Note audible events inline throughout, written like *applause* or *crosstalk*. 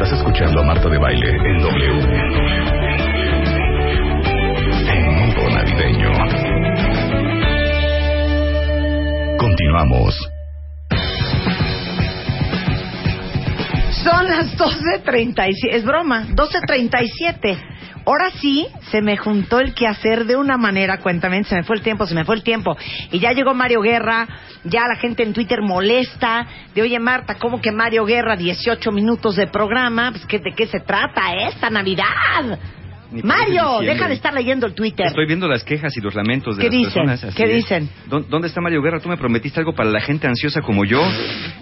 Estás escuchando a Marta de Baile en W. En modo navideño. Continuamos. Son las 12.37. Es broma, 12.37. Ahora sí, se me juntó el quehacer de una manera, cuéntame, se me fue el tiempo, se me fue el tiempo. Y ya llegó Mario Guerra, ya la gente en Twitter molesta, de oye Marta, ¿cómo que Mario Guerra, 18 minutos de programa? Pues ¿qué- ¿de qué se trata esta Navidad? Mario, deja de estar leyendo el Twitter. Estoy viendo las quejas y los lamentos de ¿Qué las dicen? personas. así ¿Qué es. dicen? ¿Dó- ¿Dónde está Mario Guerra? Tú me prometiste algo para la gente ansiosa como yo.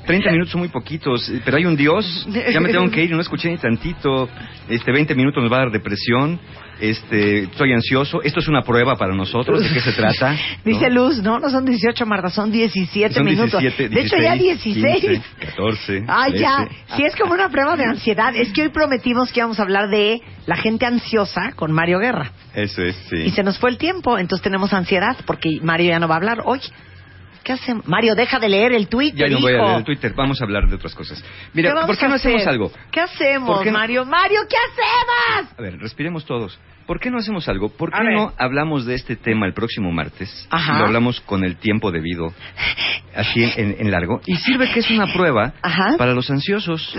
30 minutos son muy poquitos, pero hay un Dios. Ya me tengo que ir y no escuché ni tantito. Este, 20 minutos nos va a dar depresión. Este, estoy ansioso. Esto es una prueba para nosotros. ¿De qué se trata? *laughs* ¿No? Dice Luz, no, no son 18, Marta, son 17 Son minutos. 17, de hecho, ya 16, 16. 15, 14. Ay, ya. 13. Si es como una prueba de ansiedad. Es que hoy prometimos que íbamos a hablar de la gente ansiosa con Mario Guerra. Eso es, sí. Y se nos fue el tiempo, entonces tenemos ansiedad porque Mario ya no va a hablar hoy. ¿Qué hacemos? Mario, deja de leer el Twitter, Ya no voy a leer el Twitter, vamos a hablar de otras cosas. Mira, ¿por qué no hacemos algo? ¿Qué hacemos, ¿Por qué no- Mario? Mario, ¿qué hacemos? A ver, respiremos todos. ¿Por qué no hacemos algo? ¿Por qué no hablamos de este tema el próximo martes? Ajá. Lo hablamos con el tiempo debido, así en, en largo. Y sirve que es una prueba Ajá. para los ansiosos,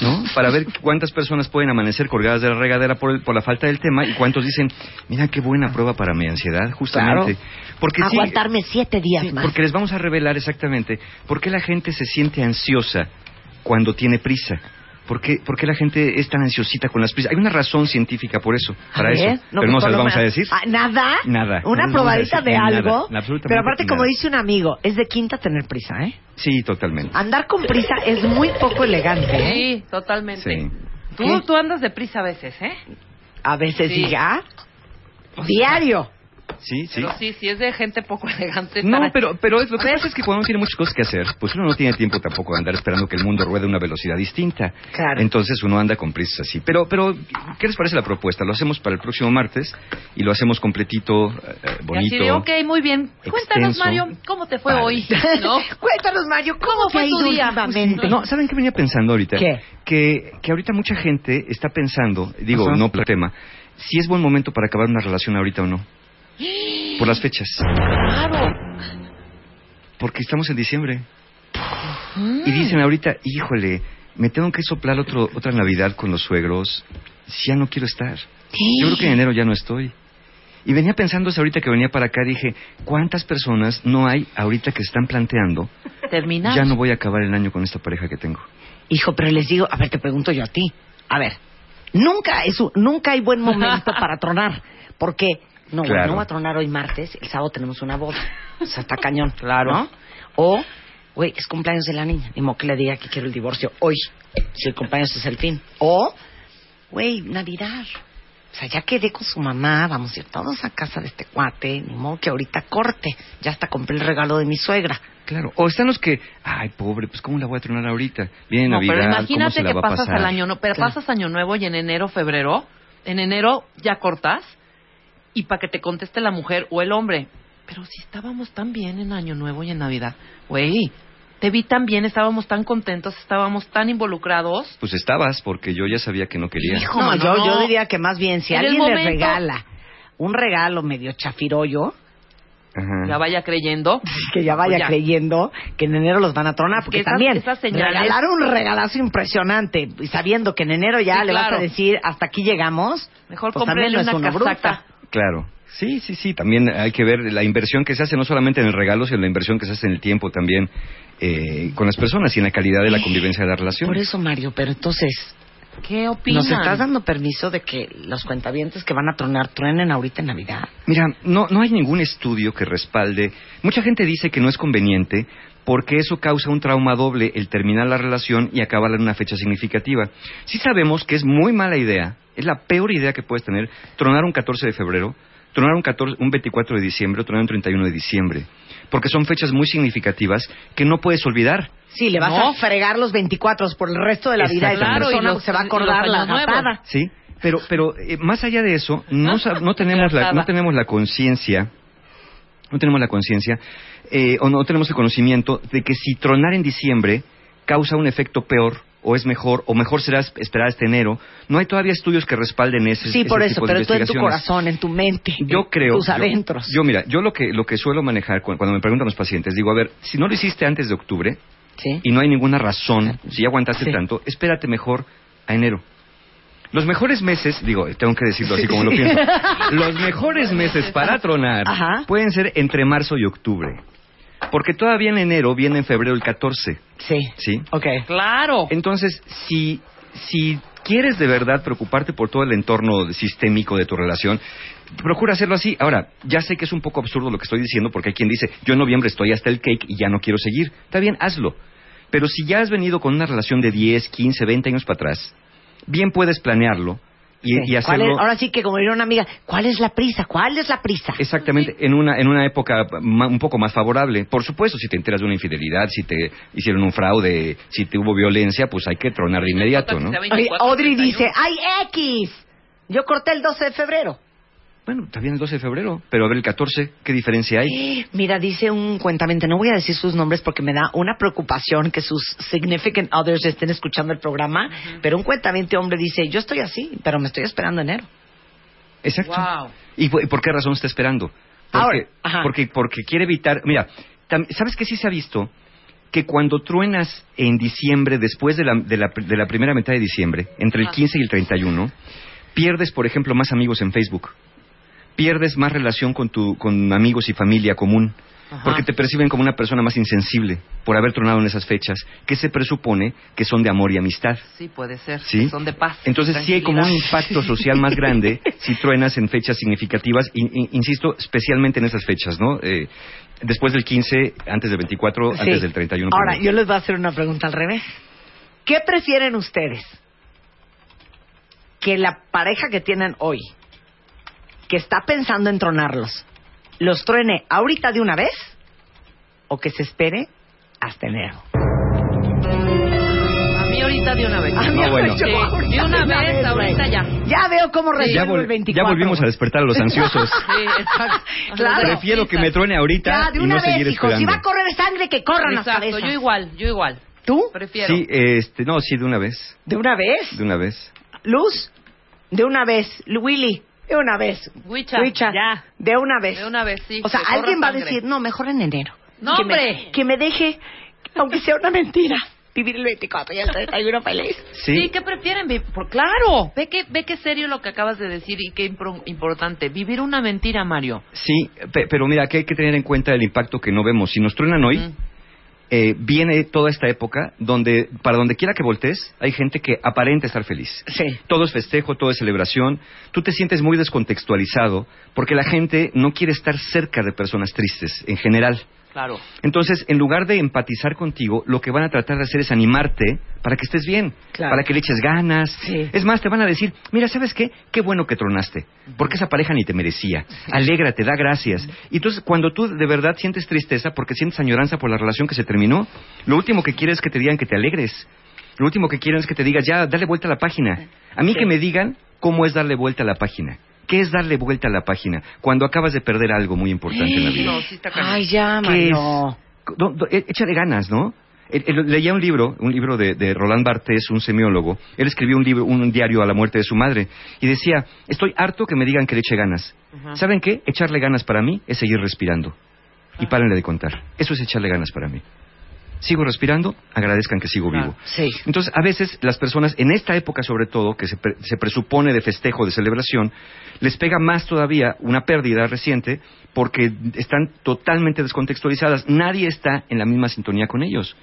¿no? Para ver cuántas personas pueden amanecer colgadas de la regadera por, el- por la falta del tema y cuántos dicen, mira qué buena prueba para mi ansiedad, justamente. Porque sí, Aguantarme siete días Sí, más. porque les vamos a revelar exactamente por qué la gente se siente ansiosa cuando tiene prisa. ¿Por qué, por qué la gente es tan ansiosita con las prisas? Hay una razón científica por eso, A para ver, eso. pero pues no se las vamos a decir. Ah, ¿Nada? Nada. Una No probadita de nada, algo. absolutamente pero aparte, como dice un amigo, es de quinta tener prisa, ¿eh? Sí, totalmente. Andar con prisa es muy poco elegante, ¿eh? Sí, totalmente. Sí. Tú, tú andas deprisa a veces, ¿eh? A veces Sí. diga, diario. Sí, sí. Pero sí, sí es de gente poco elegante. No, pero, pero es- lo que ver. pasa es que cuando uno tiene muchas cosas que hacer, pues uno no tiene tiempo tampoco de andar esperando que el mundo ruede a una velocidad distinta. Claro. Entonces uno anda con prisas así. Pero, pero, ¿qué les parece la propuesta? Lo hacemos para el próximo martes y lo hacemos completito, eh, eh, Y bonito. así de, ok, muy bien. Cuéntanos. Mario, ¿cómo te fue hoy? *laughs* ¿No? Cuéntanos, Mario, ¿cómo, ¿Cómo te fue tu día? últimamente? No, ¿saben qué venía pensando ahorita? ¿Qué? Que, que ahorita mucha gente está pensando, digo, Ajá. no por tema, si es buen momento para acabar una relación ahorita o no. Por las fechas. Claro. Porque estamos en diciembre. Y dicen ahorita, híjole, me tengo que soplar otro, otra Navidad con los suegros. Si ya no quiero estar. Yo creo que en enero ya no estoy. Y venía pensando ahorita que venía para acá, dije, ¿cuántas personas no hay ahorita que están planteando, Terminamos. ya no voy a acabar el año con esta pareja que tengo? Hijo, pero les digo, a ver, te pregunto yo a ti. A ver, nunca es un- nunca hay buen momento *laughs* para tronar, porque no, Claro. no va a tronar hoy martes, el sábado tenemos una boda. O sea, está cañón, *laughs* Claro. ¿no? O, güey, es cumpleaños de la niña, ni modo que le diga que quiero el divorcio hoy, si el cumpleaños es el fin. O, güey, Navidad. O sea, ya quedé con su mamá, vamos a ir todos a casa de este cuate, ni modo que ahorita corte. Ya hasta compré el regalo de mi suegra. Claro. O están los que, ay, pobre, pues ¿cómo la voy a tronar ahorita? Viene No, Navidad, pero ¿cómo imagínate se la que va pasas al año, no, pero Claro. pasas año nuevo y en enero, febrero, en enero ya cortas y para que te conteste la mujer o el hombre. Pero si estábamos tan bien en año nuevo y en Navidad, güey, te vi tan bien, estábamos tan contentos, estábamos tan involucrados. Pues estabas, porque yo ya sabía que no quería. Hijo, No, yo, no. yo diría que más bien si En alguien le momento- regala un regalo medio chafirollo, Ajá. Ya vaya creyendo. *laughs* que ya vaya Pues ya. creyendo que en enero los van a tronar, porque esas- también esas señales- regalar un regalazo impresionante y sabiendo que en enero ya Sí, le vas a decir hasta aquí llegamos, Mejor pues también no es una uno casaca. bruta. Claro. Sí, sí, sí. También hay que ver la inversión que se hace, no solamente en el regalo, sino la inversión que se hace en el tiempo también eh, con las personas y en la calidad de la convivencia de la relación. Por eso, Mario, pero entonces, ¿Qué opinan? ¿nos estás dando permiso de que los cuentavientes que van a tronar truenen ahorita en Navidad? Mira, no, no hay ningún estudio que respalde. Mucha gente dice que no es conveniente porque eso causa un trauma doble el terminar la relación y acabarla en una fecha significativa. Sí sabemos que es muy mala idea, es la peor idea que puedes tener, tronar un 14 de febrero, tronar un, 14 un 24 de diciembre, o tronar un 31 de diciembre, porque son fechas muy significativas que no puedes olvidar. Sí, le vas No. a fregar los 24 por el resto de la vida Claro, y persona los- se va a acordar la gatada. ¿sí? Pero, pero eh, más allá de eso, no tenemos la, no tenemos la conciencia, no tenemos la conciencia, eh, o no tenemos el conocimiento de que si tronar en diciembre causa un efecto peor, o es mejor, o mejor será es- esperar hasta enero. No hay todavía estudios que respalden ese, Sí, ese por eso, tipo de pero tú en tu corazón, en tu mente, Yo en creo. tus yo- adentros. Yo, mira, yo lo que, lo que suelo manejar cu- cuando me preguntan los pacientes, digo, a ver, si no lo hiciste antes de octubre sí. y no hay ninguna razón, si ya aguantaste Sí. tanto, espérate mejor a enero. Los mejores meses, digo, tengo que decirlo así como lo pienso, *laughs* los mejores meses para tronar Ajá. pueden ser entre marzo y octubre. Porque todavía en enero viene en febrero el 14, Sí. ¿sí? Ok. Claro. Entonces, si, si quieres de verdad preocuparte por todo el entorno sistémico de tu relación, procura hacerlo así. Ahora, ya sé que es un poco absurdo lo que estoy diciendo porque hay quien dice, yo en noviembre estoy hasta el cake y ya no quiero seguir. Está bien, hazlo. Pero si ya has venido con una relación de 10, 15, 20 años para atrás, bien puedes planearlo y, Sí. y ¿Cuál hacerlo... es- ahora sí que como diría una amiga, ¿cuál es la prisa? ¿Cuál es la prisa? Exactamente, en una, en una época ma- un poco más favorable. Por supuesto, si te enteras de una infidelidad, si te hicieron un fraude, si te hubo violencia, pues hay que tronar de inmediato, ¿no? Oye, Audrey dice, ¡ay, X! Yo corté el 12 de febrero. Bueno, está bien el 12 de febrero, pero a ver el 14, ¿qué diferencia hay? *gasps* Mira, dice un cuentamente, no voy a decir sus nombres porque me da una preocupación que sus significant others estén escuchando el programa, pero un cuentamente hombre dice, yo estoy así, pero me estoy esperando enero. Exacto. Wow. ¿Y, por- y por qué razón está esperando? Porque, Ahora, ajá. porque, porque quiere evitar... Mira, tam- ¿sabes qué sí se ha visto? Que cuando truenas en diciembre, después de la, de la, de la primera mitad de diciembre, entre el Ajá. 15 y el 31, pierdes, por ejemplo, más amigos en Facebook. Pierdes más relación con, tu, con amigos y familia común. Ajá. Porque te perciben como una persona más insensible por haber tronado en esas fechas, que se presupone que son de amor y amistad. Sí, puede ser. ¿Sí? Son de paz. Entonces sí hay como un impacto *laughs* social más grande si truenas en fechas significativas, insisto, especialmente en esas fechas, ¿no? Eh, después del 15, antes del 24, Sí. antes del 31. Ahora, primero. yo les voy a hacer una pregunta al revés. ¿Qué prefieren ustedes? Que la pareja que tienen hoy, que está pensando en tronarlos, los truene ahorita de una vez o que se espere hasta enero. A mí ahorita de una vez. A mí No, bueno. Sí, de una vez, ahorita ya. Ya veo cómo resuelvo el 24. ya volvimos a despertar a los ansiosos. *laughs* Sí, exacto. Claro. Prefiero que me truene ahorita Ya, de y una no vez, seguir hijos. Si va a correr sangre, que corran las Exacto, cabezas. yo igual, yo igual. ¿Tú? Prefiero. Sí, este, no, sí, de una vez, ¿De una vez? de una vez. Luz, de una vez. Willy, de una vez. Huicha, Huicha, ya. de una vez. De una vez, sí. O sea, alguien va a decir, no, mejor en enero. No, que Me, hombre. que me deje, aunque sea una mentira, vivir el 24 y el 31 feliz. Sí, Sí, ¿qué prefieren? Por, claro, ve que, ve que serio lo que acabas de decir y qué impro- importante. Vivir una mentira, Mario. sí, pe- pero mira, que hay que tener en cuenta el impacto que no vemos. Si nos truenan hoy, Mm. Eh, viene toda esta época donde, para donde quiera que voltees, hay gente que aparenta estar feliz. Sí. Todo es festejo, todo es celebración. Tú te sientes muy descontextualizado porque la gente no quiere estar cerca de personas tristes en general. Claro. Entonces, en lugar de empatizar contigo, lo que van a tratar de hacer es animarte para que estés bien, Claro. para que le eches ganas. Sí. Es más, te van a decir, mira, ¿sabes qué? Qué bueno que tronaste, porque esa pareja ni te merecía. Alégrate, da gracias. Y entonces, cuando tú de verdad sientes tristeza porque sientes añoranza por la relación que se terminó, lo último que quieres es que te digan que te alegres. Lo último que quieren es que te digas, ya, dale vuelta a la página. A mí Sí. que me digan cómo es darle vuelta a la página. ¿Qué es darle vuelta a la página? Cuando acabas de perder algo muy importante en la vida. No, sí está cañón. Ay, ya. Do- do- e- échale ganas, ¿no? Leía un libro, un libro de, de Roland Barthes, un semiólogo. Él escribió un libro, un diario a la muerte de su madre y decía: Estoy harto que me digan que le eche ganas. ¿Saben qué? Echarle ganas para mí es seguir respirando. Y párenle de contar. Eso es echarle ganas para mí. Sigo respirando, agradezcan que sigo Claro. vivo. Sí. Entonces, a veces las personas, en esta época sobre todo, que se, pre- se presupone de festejo, de celebración, les pega más todavía una pérdida reciente porque están totalmente descontextualizadas. Nadie está en la misma sintonía con ellos.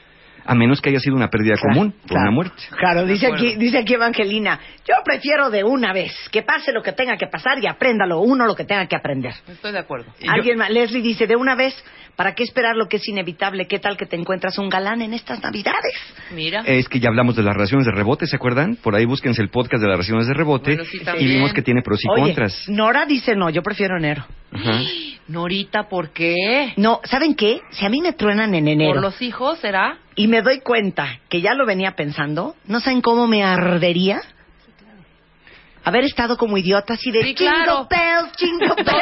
A menos que haya sido una pérdida Claro, común por claro. una muerte. Claro, dice aquí, dice aquí Evangelina, yo prefiero de una vez, que pase lo que tenga que pasar y apréndalo uno lo que tenga que aprender. Estoy de acuerdo. Y yo- Alguien más, Leslie dice, de una vez, ¿para qué esperar lo que es inevitable? ¿Qué tal que te encuentras un galán en estas navidades? Mira. Es que ya hablamos de las relaciones de rebote, ¿se acuerdan? Por ahí búsquense el podcast de las relaciones de rebote Bueno, sí, y vimos que tiene pros y Oye, contras. Nora dice, no, yo prefiero enero. Ajá. Norita, ¿por qué? No, ¿saben qué? Si a mí me truenan en enero ¿Por los hijos será? y me doy cuenta que ya lo venía pensando, ¿no saben cómo me ardería? Haber estado como idiota así de Sí, claro. bells.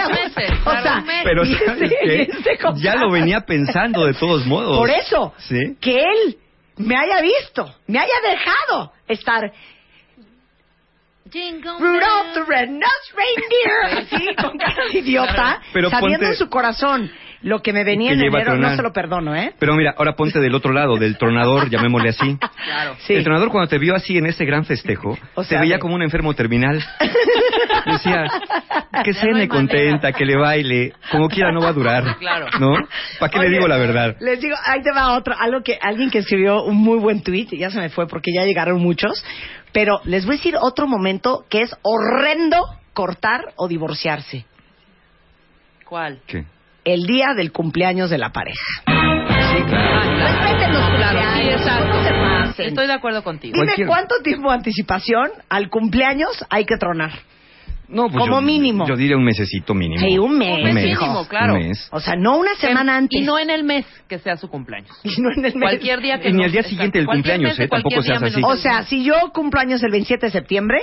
meses, *laughs* o sea. Pero *laughs* Ya lo venía pensando de todos *laughs* modos. Por eso, ¿Sí? que él me haya visto, me haya dejado estar Jingle Rudolph the. Red-Nosed Reindeer, *laughs* así, con cara de idiota, Pero sabiendo ponte- en su corazón lo que me venía Que en enero, no se lo perdono, ¿eh? Pero mira, ahora ponte del otro lado, del tronador, llamémosle así. Claro. Sí. El tronador cuando te vio así en ese gran festejo, O sea, te veía como un enfermo terminal. *laughs* Decía, que cene contenta, que le baile, como quiera no va a durar. Claro. ¿No? ¿Para qué le digo la verdad? Les digo, ahí te va otro, algo que alguien que escribió un muy buen tweet, y ya se me fue porque ya llegaron muchos, pero les voy a decir otro momento que es horrendo cortar o divorciarse. ¿Cuál? ¿Qué? El día del cumpleaños de la pareja. Sí, claro. Ah, claro. Respeten los Claro, sí, exacto. no se pasen. Estoy de acuerdo contigo. Dime cuánto tiempo de anticipación al cumpleaños hay que tronar. No, pues Como yo- mínimo. Yo diría un mesecito mínimo. Sí, un mes. Un mes mes, mínimo, claro. un mes. O sea, no una semana antes. Y no en el mes que sea su cumpleaños. *laughs* Y no en el mes. Cualquier día que Y ni no- al día exacto. siguiente del cumpleaños, ¿eh? Tampoco seas así. O sea, si yo cumplo años el 27 de septiembre,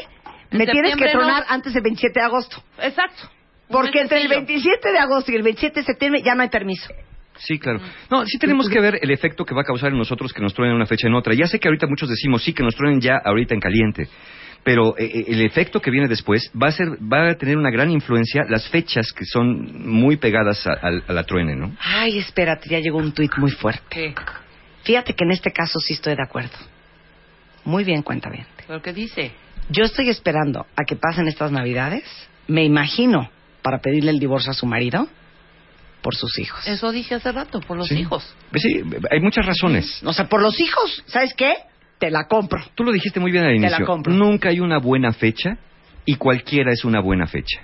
En me tienes que septiembre no. tronar antes del 27 de agosto. Exacto. Porque entre el sencillo. 27 de agosto y el 27 de septiembre ya no hay permiso. Sí, claro. No, sí tenemos que ver el efecto que va a causar en nosotros que nos truenen una fecha en otra. Ya sé que ahorita muchos decimos, sí, que nos truenen ya ahorita en caliente. Pero eh, eh, el efecto que viene después va a ser, va a tener una gran influencia las fechas que son muy pegadas a, a- a la truene, ¿no? Ay, espérate, ya llegó un tuit muy fuerte. ¿Qué? Fíjate que en este caso sí estoy de acuerdo. Muy bien, cuenta bien. ¿Pero qué dice? Yo estoy esperando a que pasen estas navidades, me imagino, para pedirle el divorcio a su marido por sus hijos. Eso dije hace rato, por los Sí. hijos. Pues sí, hay muchas razones. O sea, por los hijos, ¿sabes qué? Te la compro. Tú lo dijiste muy bien al la inicio. compro. Nunca hay una buena fecha y cualquiera es una buena fecha.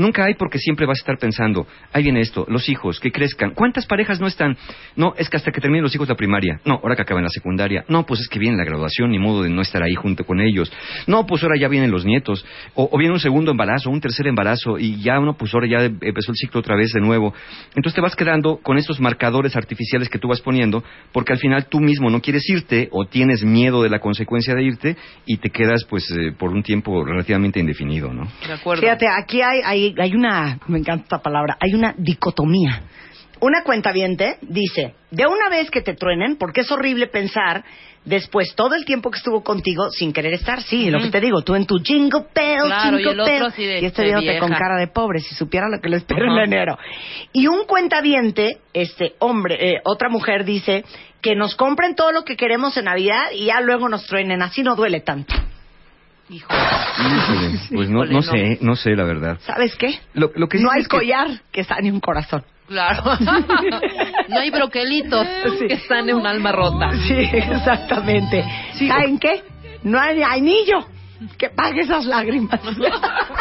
Nunca hay porque siempre vas a estar pensando, ahí viene esto, los hijos, que crezcan. ¿Cuántas parejas no están? No, es que hasta que terminen los hijos la primaria. No, ahora que acaban la secundaria. No, pues es que viene la graduación, ni modo de no estar ahí junto con ellos. No, pues ahora ya vienen los nietos. O, o viene un segundo embarazo, un tercer embarazo, y ya uno, pues ahora ya empezó el ciclo otra vez de nuevo. Entonces te vas quedando con estos marcadores artificiales que tú vas poniendo, porque al final tú mismo no quieres irte o tienes miedo de la consecuencia de irte y te quedas pues eh, por un tiempo relativamente indefinido, ¿no? De acuerdo. Fíjate, aquí hay, hay, hay una, me encanta esta palabra, hay una dicotomía. Una cuenta dice, de una vez que te truenen, porque es horrible pensar después todo el tiempo que estuvo contigo sin querer estar. Sí, lo que te digo, tú en tu jingle bells, Claro, y jingle el otro bells, así de, y este de viéndote con cara de pobre, si supiera lo que le espera Ajá. en enero. Y un cuentaviente, este hombre, eh, otra mujer dice que nos compren todo lo que queremos en Navidad y ya luego nos truenen, así no duele tanto. Hijo. Híjole, *laughs* pues no, no no. sé, no sé la verdad. ¿Sabes qué? Lo, lo que sí no hay es collar que sane un corazón. Claro. *laughs* no hay broquelitos Sí. que están en un alma rota. Sí, exactamente. Sí, ¿Saben qué? No hay anillo que pague esas lágrimas.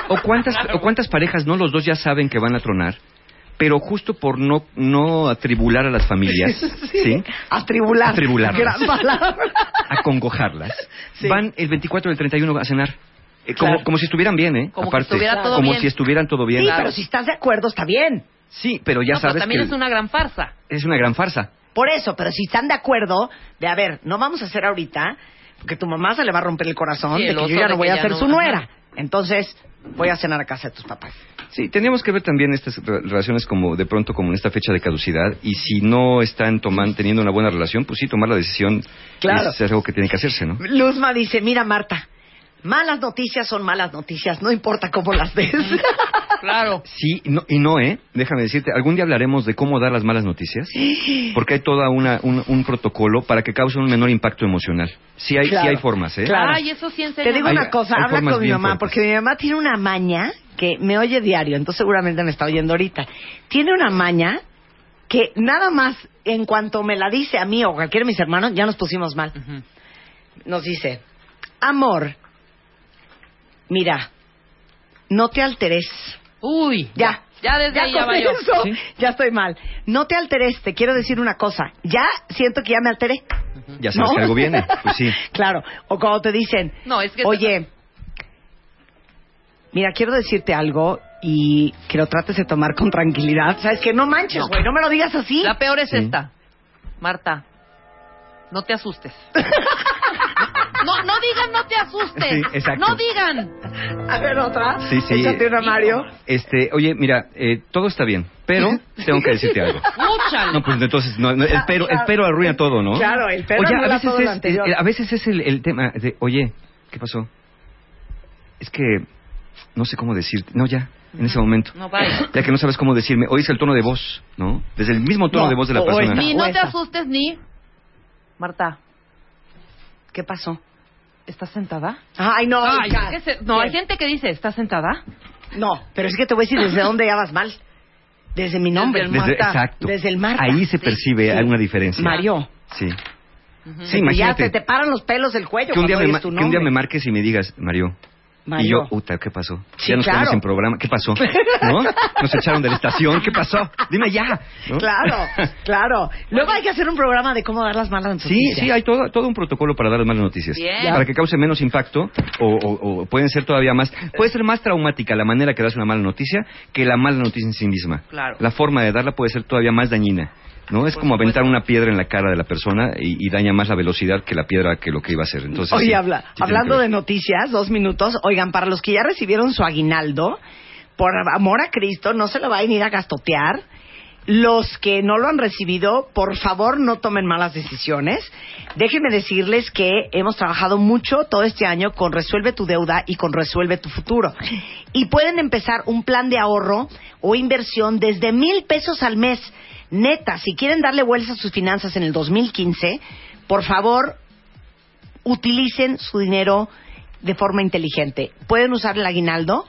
¿O cuántas, o cuántas parejas no los dos ya saben que van a tronar? Pero justo por no, no atribular a las familias, *laughs* ¿sí? Atribular. Atribularlas. Gran palabra. *laughs* Acongojarlas, Sí. van el 24 y el 31 a cenar. Eh, como, Claro. como si estuvieran bien, ¿eh? Como Aparte, estuviera todo como bien. si estuvieran todo bien. Sí, pero si estás de acuerdo está bien. Sí, pero ya No, pero sabes también que es una gran farsa. es una gran farsa. Por eso, pero si están de acuerdo, de a ver, no vamos a hacer ahorita, porque tu mamá se le va a romper el corazón Sí, de el que yo ya no voy a ser no- su ajá. nuera. Entonces, voy a cenar a casa de tus papás. Sí, teníamos que ver también estas re- relaciones como de pronto como en esta fecha de caducidad y si no están toman, teniendo una buena relación, pues sí, tomar la decisión Claro. es algo que tiene que hacerse, ¿no? Luzma dice, mira Marta, malas noticias son malas noticias, no importa cómo las des. *laughs* Claro. Sí, no, y no, ¿eh? Déjame decirte, algún día hablaremos de cómo dar las malas noticias, *gasps* porque hay toda una, un, un protocolo para que cause un menor impacto emocional. Sí hay, Claro. sí hay formas, ¿eh? Claro. Ay, eso sí en Te digo Hay- una cosa, habla con mi mamá, fuertes. porque mi mamá tiene una maña que me oye diario, entonces seguramente me está oyendo ahorita. Tiene una maña que nada más en cuanto me la dice a mí o cualquiera de mis hermanos, ya nos pusimos mal. Nos dice, amor, mira, no te alteres. Uy, Ya. Ya desde ahí ya valió. eso, Sí. ya estoy mal. No te alteres, te quiero decir una cosa. Ya siento que ya me alteré. Ya sabes ¿No? que algo viene. Pues sí. *laughs* Claro. O cuando te dicen, No, es que... oye, mira, quiero decirte algo y que lo trates de tomar con tranquilidad. Sabes que no manches, No. güey, no. me lo digas así. La peor es Sí. esta. Marta, no te asustes. *laughs* No, no digan no te asustes. Sí, exacto. No digan. A ver, otra. Sí, sí. Échate una, Mario. Este, oye, mira, eh, todo está bien, pero tengo que decirte algo. Escúchale. No, pues entonces, no, no, el, pero, el pero arruina todo, ¿no? Claro, el pero oye, a veces todo lo es, anterior. eh, a veces es el, el tema de, oye, ¿qué pasó? Es que no sé cómo decirte. No, ya, en ese momento. No, bye. Ya que no sabes cómo decirme, oís el tono de voz, ¿no? Desde el mismo tono No, de voz de la persona. Ni no te asustes ni... Marta, ¿Qué pasó? ¿Estás sentada? Ay, no. Ay, hija. ¿qué se- No, hay gente que dice, ¿estás sentada? No, pero es que te voy a decir desde dónde ya vas mal. Desde mi nombre. Desde el Desde- Marta. exacto. Desde el Marta. Ahí se percibe sí. alguna diferencia. Mario. Sí. Sí, ya imagínate. te, te paran los pelos del cuello Que un, día cuando me, oyes ma- tu que un día nombre. me marques y me digas, Mario. Mario. Y yo, puta, ¿qué pasó? Sí, ya nos claro. quedamos en programa. ¿Qué pasó? *laughs* ¿No? Nos echaron de la estación. ¿Qué pasó? Dime ya. ¿no? Claro, *laughs* claro. Luego hay que hacer un programa de cómo dar las malas Sí, noticias. sí, hay todo, todo un protocolo para dar las malas noticias. Bien. Para que cause menos impacto o, o- o pueden ser todavía más... Puede ser más traumática la manera que das una mala noticia que la mala noticia en sí misma. Claro. La forma de darla puede ser todavía más dañina. ¿No? Es como aventar una piedra en la cara de la persona y, y daña más la velocidad que la piedra que lo que iba a hacer. Entonces, Oye, sí, habla- sí hablando de noticias, dos minutos. Oigan, para los que ya recibieron su aguinaldo, por amor a Cristo, no se lo vayan a ir a gastotear. Los que no lo han recibido, por favor, no tomen malas decisiones. Déjenme decirles que hemos trabajado mucho todo este año con Resuelve tu deuda y con Resuelve tu futuro. Y pueden empezar un plan de ahorro o inversión desde mil pesos al mes. Neta, si quieren darle vueltas a sus finanzas en el 2015, por favor, utilicen su dinero de forma inteligente. Pueden usar el aguinaldo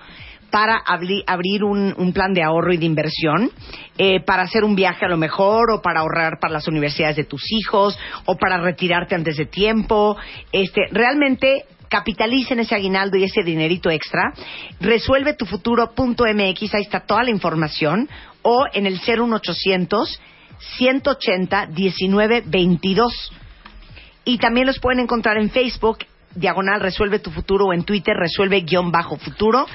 para abri- abrir un, plan de ahorro y de inversión, eh, para hacer un viaje a lo mejor, o para ahorrar para las universidades de tus hijos, o para retirarte antes de tiempo. Este, realmente capitalicen ese aguinaldo y ese dinerito extra. Resuelve tu futuro.mx, ahí está toda la información, o en el 01800 180 1922 y también los pueden encontrar en Facebook, diagonal Resuelve tu Futuro, o en Twitter, Resuelve guion bajo futuro,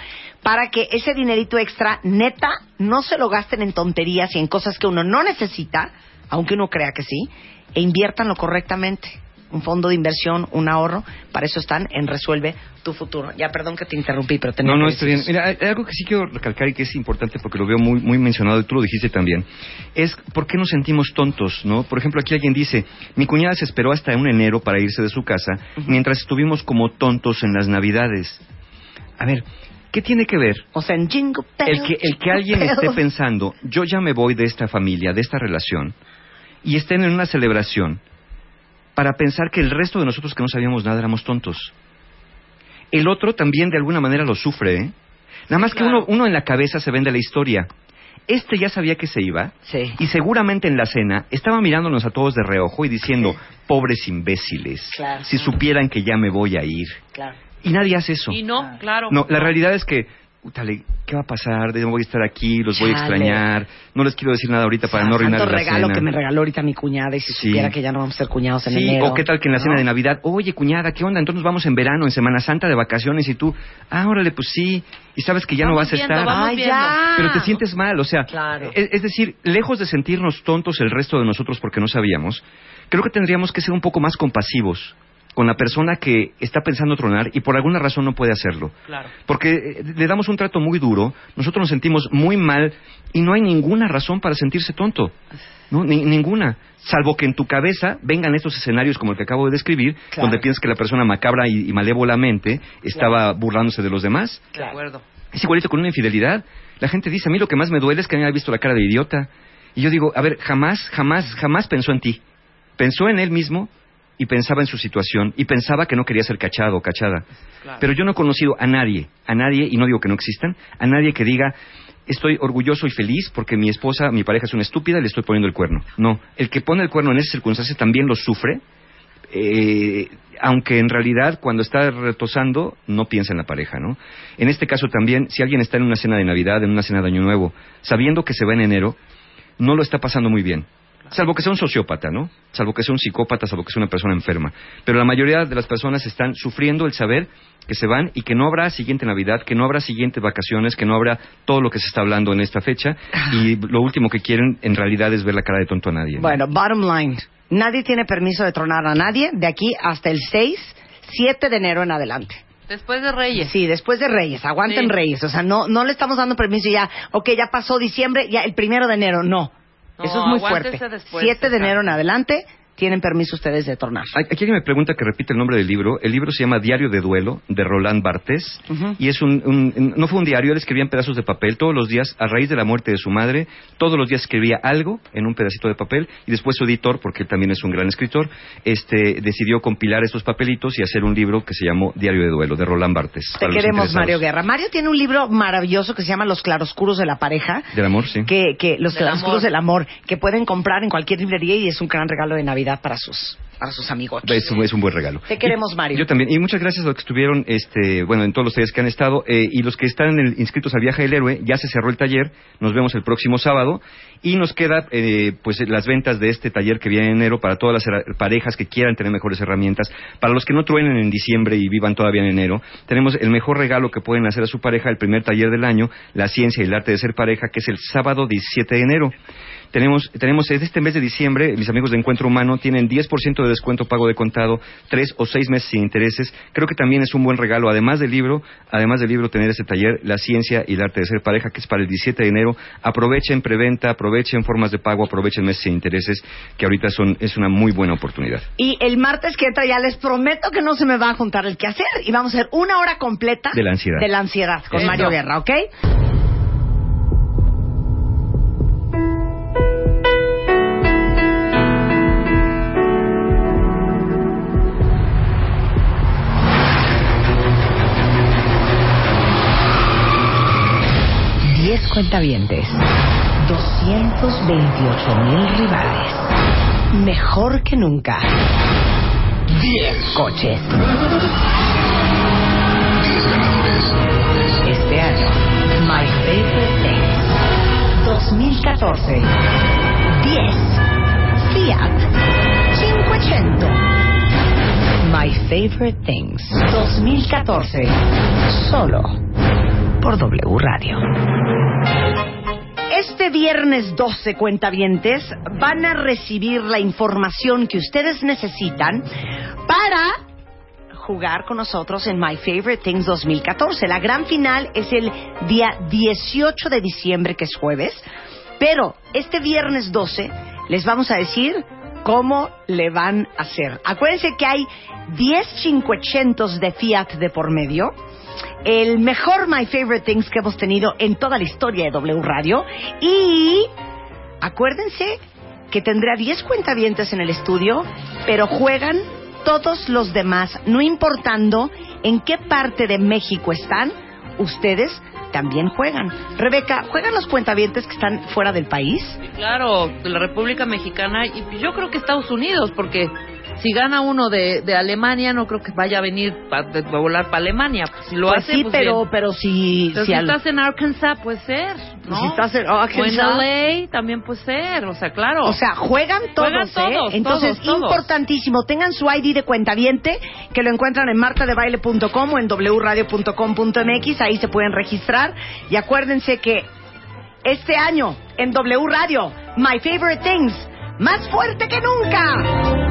para que ese dinerito extra, neta, no se lo gasten en tonterías y en cosas que uno no necesita, aunque uno crea que sí, e inviértanlo correctamente. Un fondo de inversión, un ahorro, para eso están en Resuelve tu Futuro. Ya, perdón que te interrumpí, pero tenía No, no, que está bien. Mira, hay algo que sí quiero recalcar y que es importante porque lo veo muy, muy mencionado y tú lo dijiste también, es por qué nos sentimos tontos, ¿no? Por ejemplo, aquí alguien dice, mi cuñada se esperó hasta un enero para irse de su casa mientras estuvimos como tontos en las navidades. A ver, ¿qué tiene que ver O sea, en Jingle el Bells, que, el que alguien esté pensando, yo ya me voy de esta familia, de esta relación, y estén en una celebración para pensar que el resto de nosotros que no sabíamos nada éramos tontos. El otro también de alguna manera lo sufre, ¿eh? Nada más que claro. uno, uno en la cabeza se vende la historia. Este ya sabía que se iba Sí. y seguramente en la cena estaba mirándonos a todos de reojo y diciendo, pobres imbéciles, Claro. si supieran que ya me voy a ir. Claro. Y nadie hace eso. Y no, claro. No, la realidad es que, utale, ¿qué va a pasar? De- Voy a estar aquí, los voy a Chale. extrañar. No les quiero decir nada ahorita para no arruinar Santo la regalo cena. que me regaló ahorita mi cuñada y si Sí. supiera que ya no vamos a ser cuñados en Sí, enero. o qué tal que en la cena ¿no? de Navidad, oye, cuñada, ¿qué onda? Entonces nos vamos en verano, en Semana Santa de vacaciones y tú, ah, órale, pues sí, y sabes que ya no Vamos vas a viendo, estar. vamos Ay, ya. Pero te sientes mal, o sea, Claro. es, es decir, lejos de sentirnos tontos el resto de nosotros porque no sabíamos, creo que tendríamos que ser un poco más compasivos con la persona que está pensando tronar y por alguna razón no puede hacerlo. Claro. Porque eh, le damos un trato muy duro, nosotros nos sentimos muy mal y no hay ninguna razón para sentirse tonto. ¿no? Ni- ninguna. Salvo que en tu cabeza vengan estos escenarios como el que acabo de describir, Claro. donde piensas que la persona macabra y, y malévolamente estaba burlándose de los demás. De acuerdo. Es igualito con una infidelidad. La gente dice, a mí lo que más me duele es que me haya visto la cara de idiota. Y yo digo, a ver, jamás, jamás, jamás pensó en ti. Pensó en él mismo y pensaba en su situación y pensaba que no quería ser cachado o cachada. Claro. Pero yo no he conocido a nadie, a nadie, y no digo que no existan, a nadie que diga, estoy orgulloso y feliz porque mi esposa, mi pareja es una estúpida y le estoy poniendo el cuerno. No, el que pone el cuerno en esas circunstancias también lo sufre, eh, aunque en realidad cuando está retosando no piensa en la pareja, ¿no? En este caso también, si alguien está en una cena de Navidad, en una cena de Año Nuevo, sabiendo que se va en enero, no lo está pasando muy bien. Salvo que sea un sociópata, ¿no? Salvo que sea un psicópata, salvo que sea una persona enferma. Pero la mayoría de las personas están sufriendo el saber que se van y que no habrá siguiente Navidad, que no habrá siguientes vacaciones, que no habrá todo lo que se está hablando en esta fecha. Y *laughs* lo último que quieren en realidad es ver la cara de tonto a nadie. ¿no? Bueno, bottom line. Nadie tiene permiso de tronar a nadie de aquí hasta el 6, 7 de enero en adelante. Después de Reyes. Sí, después de Reyes, aguanten Sí. Reyes. O sea, no, no le estamos dando permiso ya, ok, ya pasó diciembre, ya el primero de enero. No, No, eso es muy fuerte. después, 7 de enero en adelante tienen permiso ustedes de tornar. Hay- Aquí alguien me pregunta que repite el nombre del libro. El libro se llama Diario de Duelo, de Roland Barthes. Ujú. Y es un, un- no fue un diario, él escribía en pedazos de papel todos los días, a raíz de la muerte de su madre, todos los días escribía algo en un pedacito de papel, y después su editor, porque él también es un gran escritor, este, decidió compilar estos papelitos y hacer un libro que se llamó Diario de Duelo, de Roland Barthes. Te queremos. Mario Guerra. Mario tiene un libro maravilloso que se llama Los claroscuros de la pareja. Del amor, sí. que, que los Del claroscuros amor. del amor que pueden comprar en cualquier librería y es un gran regalo de Navidad para sus para sus amigos. Es un, es un buen regalo. Te queremos, Y- Mario. Yo también. Y muchas gracias a los que estuvieron, este, bueno, en todos los talleres que han estado. eh, y los que están en el- inscritos al Viaje del Héroe, ya se cerró el taller. Nos vemos el próximo sábado. Y nos queda, eh, pues, las ventas de este taller que viene en enero para todas las parejas que quieran tener mejores herramientas. Para los que no truenen en diciembre y vivan todavía en enero, tenemos el mejor regalo que pueden hacer a su pareja, el primer taller del año, La ciencia y el arte de ser pareja, que es el sábado 17 de enero. Tenemos, tenemos desde este mes de diciembre, mis amigos de Encuentro Humano tienen 10% de descuento pago de contado, tres o seis meses sin intereses. Creo que también es un buen regalo, además del libro, además del libro, tener este taller, La ciencia y el arte de ser pareja, que es para el 17 de enero. Aprovechen preventa, aprovechen formas de pago, aprovechen meses sin intereses, que ahorita son, es una muy buena oportunidad. Y el martes que entra ya les prometo que no se me va a juntar el quehacer y vamos a hacer una hora completa De la ansiedad. de la ansiedad con Eso. Mario Guerra, ¿ok? Cuentavientes, 228 mil rivales, mejor que nunca. 10 coches. Este año, My Favorite Things 2014. 10 Fiat 500. My Favorite Things 2014. Solo por W Radio. Este viernes 12, cuentavientes, van a recibir la información que ustedes necesitan para jugar con nosotros en My Favorite Things 2014. La gran final es el día 18 de diciembre, que es jueves, pero este viernes 12 les vamos a decir cómo le van a hacer. Acuérdense que hay 10 500 de Fiat de por medio el mejor My Favorite Things que hemos tenido en toda la historia de W Radio. Y acuérdense que tendrá 10 cuentavientes en el estudio, pero juegan todos los demás, no importando en qué parte de México están, ustedes también juegan. Rebeca, ¿juegan los cuentavientes que están fuera del país? Claro, de la República Mexicana y yo creo que Estados Unidos, porque si gana uno de, de Alemania, no creo que vaya a venir a, a volar para Alemania. Pues si lo pues hace, sí, pues pero, bien. pero si, Pero si si al- estás en Arkansas, puede ser, ¿no? si estás en o en Arkansas- LA, también puede ser, o sea, claro. O sea, juegan todos, Juegan ¿eh? todos, Entonces, todos, todos. importantísimo, tengan su ID de cuentaviente, que lo encuentran en martadebaile.com o en wradio.com.mx, ahí se pueden registrar. Y acuérdense que este año, en W Radio, My Favorite Things, más fuerte que nunca.